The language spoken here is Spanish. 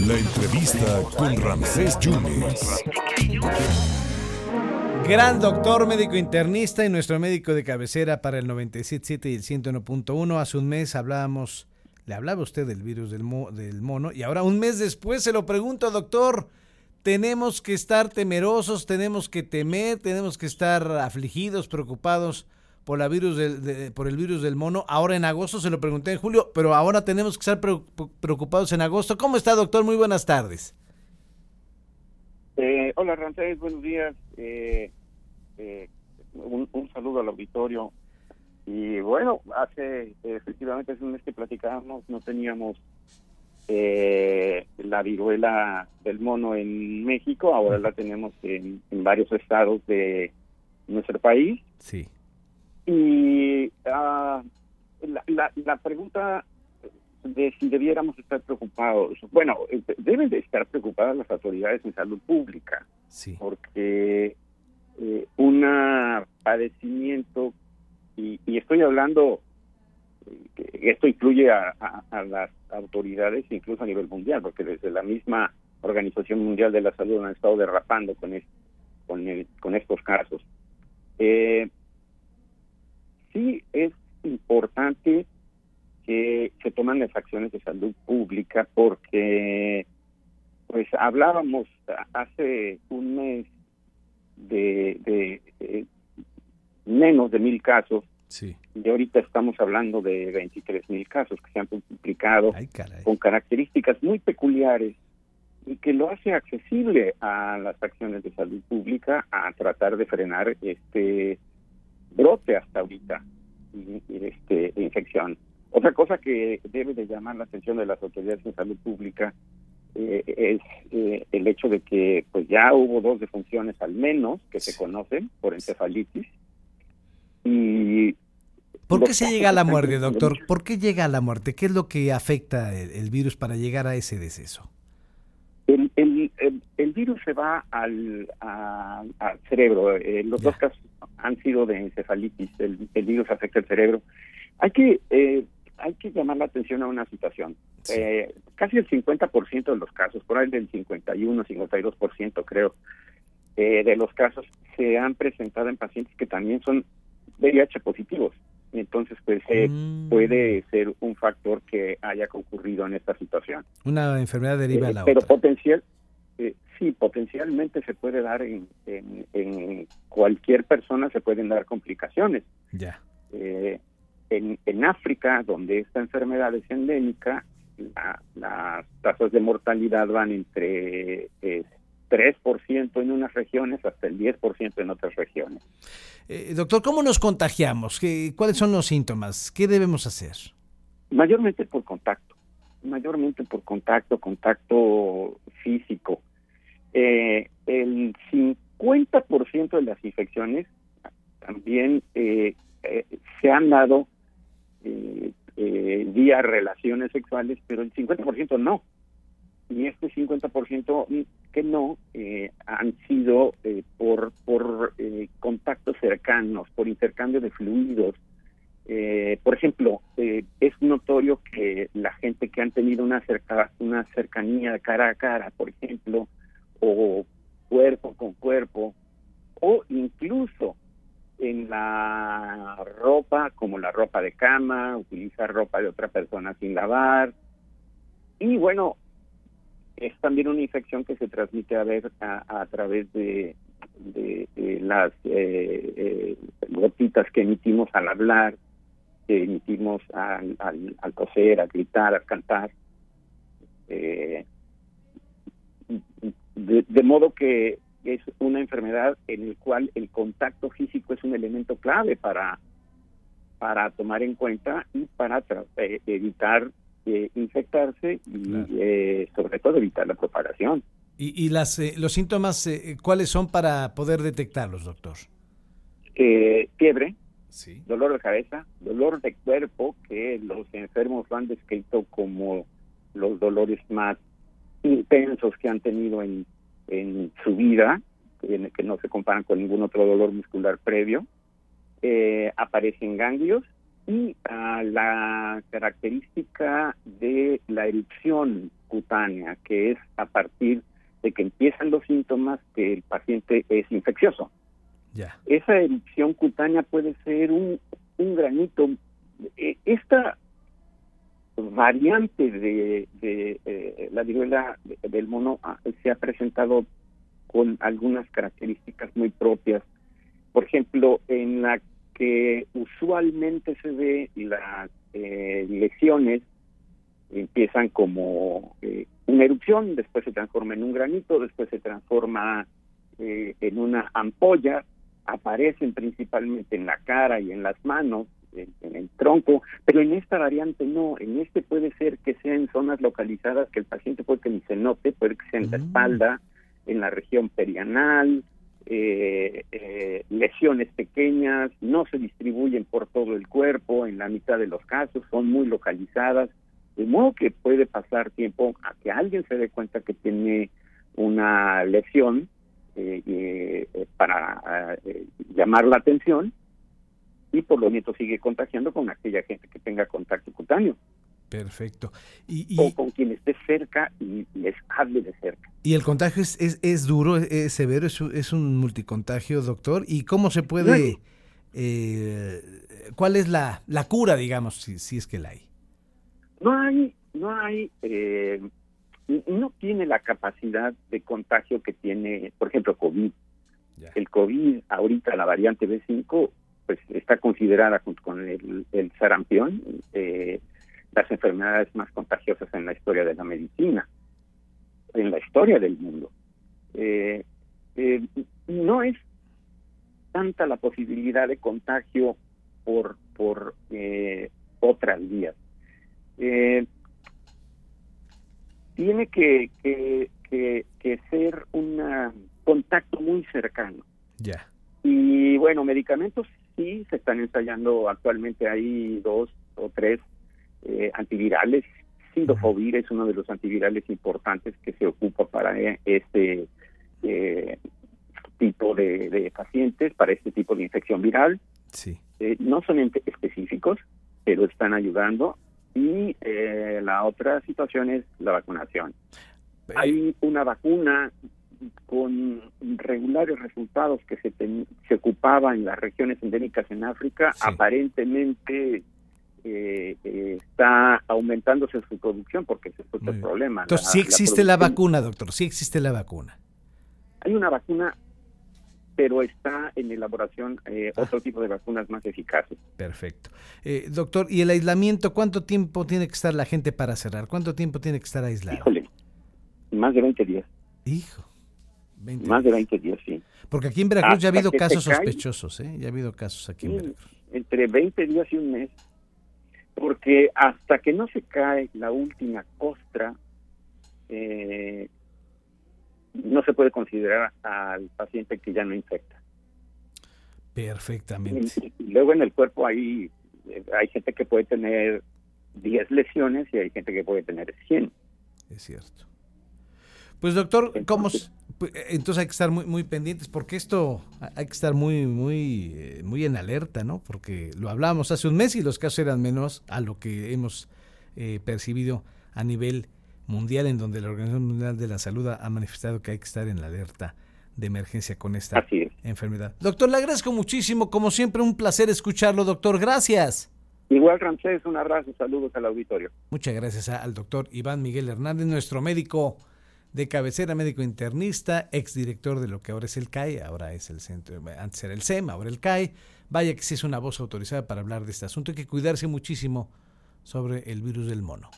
La entrevista con Ramsés Yunes. Gran doctor, médico internista y nuestro médico de cabecera para el 97.7 y el 101.1. Hace un mes hablábamos, le hablaba usted del virus del, del mono y ahora un mes después se lo pregunto, doctor. Tenemos que estar temerosos, tenemos que temer, tenemos que estar afligidos, preocupados por, la virus del, por el virus del mono. Ahora en agosto se lo pregunté en julio, pero ahora tenemos que estar preocupados en agosto. ¿Cómo está, doctor? Muy buenas tardes. Eh, hola, Rancés, buenos días. Eh, eh, un, saludo al auditorio. Y bueno, hace efectivamente hace un mes que platicábamos, no teníamos eh, la viruela del mono en México, ahora la tenemos en, varios estados de nuestro país. Sí. Y uh, la, la, pregunta de si debiéramos estar preocupados, bueno, deben de estar preocupadas las autoridades de salud pública, sí. porque eh, un padecimiento, y, estoy hablando, que esto incluye a, las autoridades incluso a nivel mundial, porque desde la misma Organización Mundial de la Salud han estado derrapando con, con, con estos casos. Eh, sí es importante que se toman las acciones de salud pública porque pues hablábamos hace un mes de, menos de mil casos. Sí. Y ahorita estamos hablando de 23 mil casos que se han multiplicado con características muy peculiares y que lo hace accesible a las acciones de salud pública a tratar de frenar este brote hasta ahorita y, este infección. Otra cosa que debe de llamar la atención de las autoridades de salud pública eh, es eh, el hecho de que pues ya hubo dos defunciones al menos que se conocen por encefalitis y ¿Por qué se llega a la muerte, doctor? ¿Por qué llega a la muerte? ¿Qué es lo que afecta el, virus para llegar a ese deceso? El, el, virus se va al, al cerebro. Eh, los dos casos han sido de encefalitis. El, virus afecta el cerebro. Hay que hay que llamar la atención a una situación. Eh, casi el 50% de los casos, por ahí del 51, 52% creo, eh, de los casos se han presentado en pacientes que también son VIH positivos. Entonces, pues eh, mm. puede ser un factor que haya concurrido en esta situación. Una enfermedad deriva a la pero potencial, sí, potencialmente se puede dar en, en, cualquier persona, se pueden dar complicaciones. Ya. Eh, en, en África, donde esta enfermedad es endémica, las tasas de mortalidad van entre 3% en unas regiones hasta el 10% en otras regiones. Eh, doctor, ¿cómo nos contagiamos? ¿Qué, ¿Cuáles son los síntomas? ¿Qué debemos hacer? Mayormente por contacto, mayormente por contacto, contacto físico. Eh, el 50% de las infecciones también eh, se han dado eh, eh, vía relaciones sexuales, pero el 50% no. Y este 50% que no eh, han sido eh, por, por contactos cercanos, por intercambio de fluidos. Por ejemplo, es notorio que la gente que han tenido una, cerca, una cercanía cara a cara, por ejemplo, o cuerpo con cuerpo, o incluso en la ropa, como la ropa de cama, utilizar ropa de otra persona sin lavar. Y bueno, es también una infección que se transmite a a, través de, de, las eh, eh, gotitas que emitimos al hablar, que emitimos al, al, al coser, al gritar, al cantar. Eh, de, modo que es una enfermedad en el cual el contacto físico es un elemento clave para, para tomar en cuenta y para eh, evitar eh, infectarse y eh, sobre todo evitar la propagación. ¿Y, y las, los síntomas cuáles son para poder detectarlos, doctor? fiebre, dolor de cabeza, dolor de cuerpo, que los enfermos lo han descrito como los dolores más intensos que han tenido en en su vida, que no se comparan con ningún otro dolor muscular previo, eh, aparecen ganglios y ah, la característica de la erupción cutánea, que es a partir de que empiezan los síntomas que el paciente es infeccioso. Esa erupción cutánea puede ser un, un granito. Eh, Esta variante de, de eh, la viruela del mono ah, se ha presentado con algunas características muy propias. Por ejemplo, en la que usualmente se ve las eh, lesiones empiezan como eh, una erupción, después se transforma en un granito, después se transforma eh, en una ampolla, aparecen principalmente en la cara y en las manos, en, en, el tronco, pero en esta variante no, en este puede ser que sea en zonas localizadas que el paciente puede que ni se note, puede que sea en la espalda, en la región perianal, eh, eh, lesiones pequeñas, no se distribuyen por todo el cuerpo, en la mitad de los casos son muy localizadas, de modo que puede pasar tiempo a que alguien se dé cuenta que tiene una lesión eh, eh, para eh, llamar la atención y por lo tanto sigue contagiando con aquella gente que tenga contacto cutáneo. Perfecto. Y, y, o con quien esté cerca y les hable de cerca. ¿Y el contagio es, es, es duro, es, severo, es, es, un multicontagio, doctor? ¿Y cómo se puede... Eh, ¿Cuál es la, la cura, digamos, si, si es que la hay? No hay, no hay, eh, no tiene la capacidad de contagio que tiene, por ejemplo, COVID. El COVID, ahorita la variante B5, pues está considerada junto con el, sarampión, eh, las enfermedades más contagiosas en la historia de la medicina, en la historia del mundo. Eh, eh, no es tanta la posibilidad de contagio por, por eh, otras vías. tiene que, que, que, que, ser un contacto muy cercano. Ya. Y bueno, medicamentos sí se están ensayando actualmente, hay dos o tres eh, antivirales. Sindofovir es uno de los antivirales importantes que se ocupa para este eh, tipo de, de, pacientes, para este tipo de infección viral. Sí. Eh, no son específicos, pero están ayudando. Y eh, la otra situación es la vacunación. Hay una vacuna con regulares resultados que se, ten, se ocupaba en las regiones endémicas en África, sí. aparentemente eh, eh, está aumentándose su producción porque ese es el problema. Entonces, la, sí existe la, la, vacuna, doctor, sí existe la vacuna. Hay una vacuna, pero está en elaboración eh, ah. otro tipo de vacunas más eficaces. Perfecto. Eh, doctor, ¿y el aislamiento cuánto tiempo tiene que estar la gente para cerrar? ¿Cuánto tiempo tiene que estar aislado? Híjole, más de 20 días. Hijo. 20 más de 20 días, sí. Porque aquí en Veracruz Hasta ya ha habido casos sospechosos, ¿eh? Ya ha habido casos aquí en Veracruz. Entre 20 días y un mes porque hasta que no se cae la última costra, eh, no se puede considerar al paciente que ya no infecta. Perfectamente. Y, y luego en el cuerpo hay, hay gente que puede tener 10 lesiones y hay gente que puede tener 100. Es cierto. Pues doctor, ¿cómo, entonces hay que estar muy, muy pendientes porque esto hay que estar muy, muy, muy en alerta, ¿no? Porque lo hablábamos hace un mes y los casos eran menos a lo que hemos eh, percibido a nivel mundial, en donde la Organización Mundial de la Salud ha manifestado que hay que estar en la alerta de emergencia con esta enfermedad. Doctor, le agradezco muchísimo, como siempre, un placer escucharlo, doctor. Gracias. Igual, Ramsés, un abrazo, saludos al auditorio. Muchas gracias al doctor Iván Miguel Hernández, nuestro médico de cabecera médico internista, exdirector de lo que ahora es el CAI, ahora es el centro, antes era el SEM, ahora el CAI. Vaya que sí es una voz autorizada para hablar de este asunto. Hay que cuidarse muchísimo sobre el virus del mono.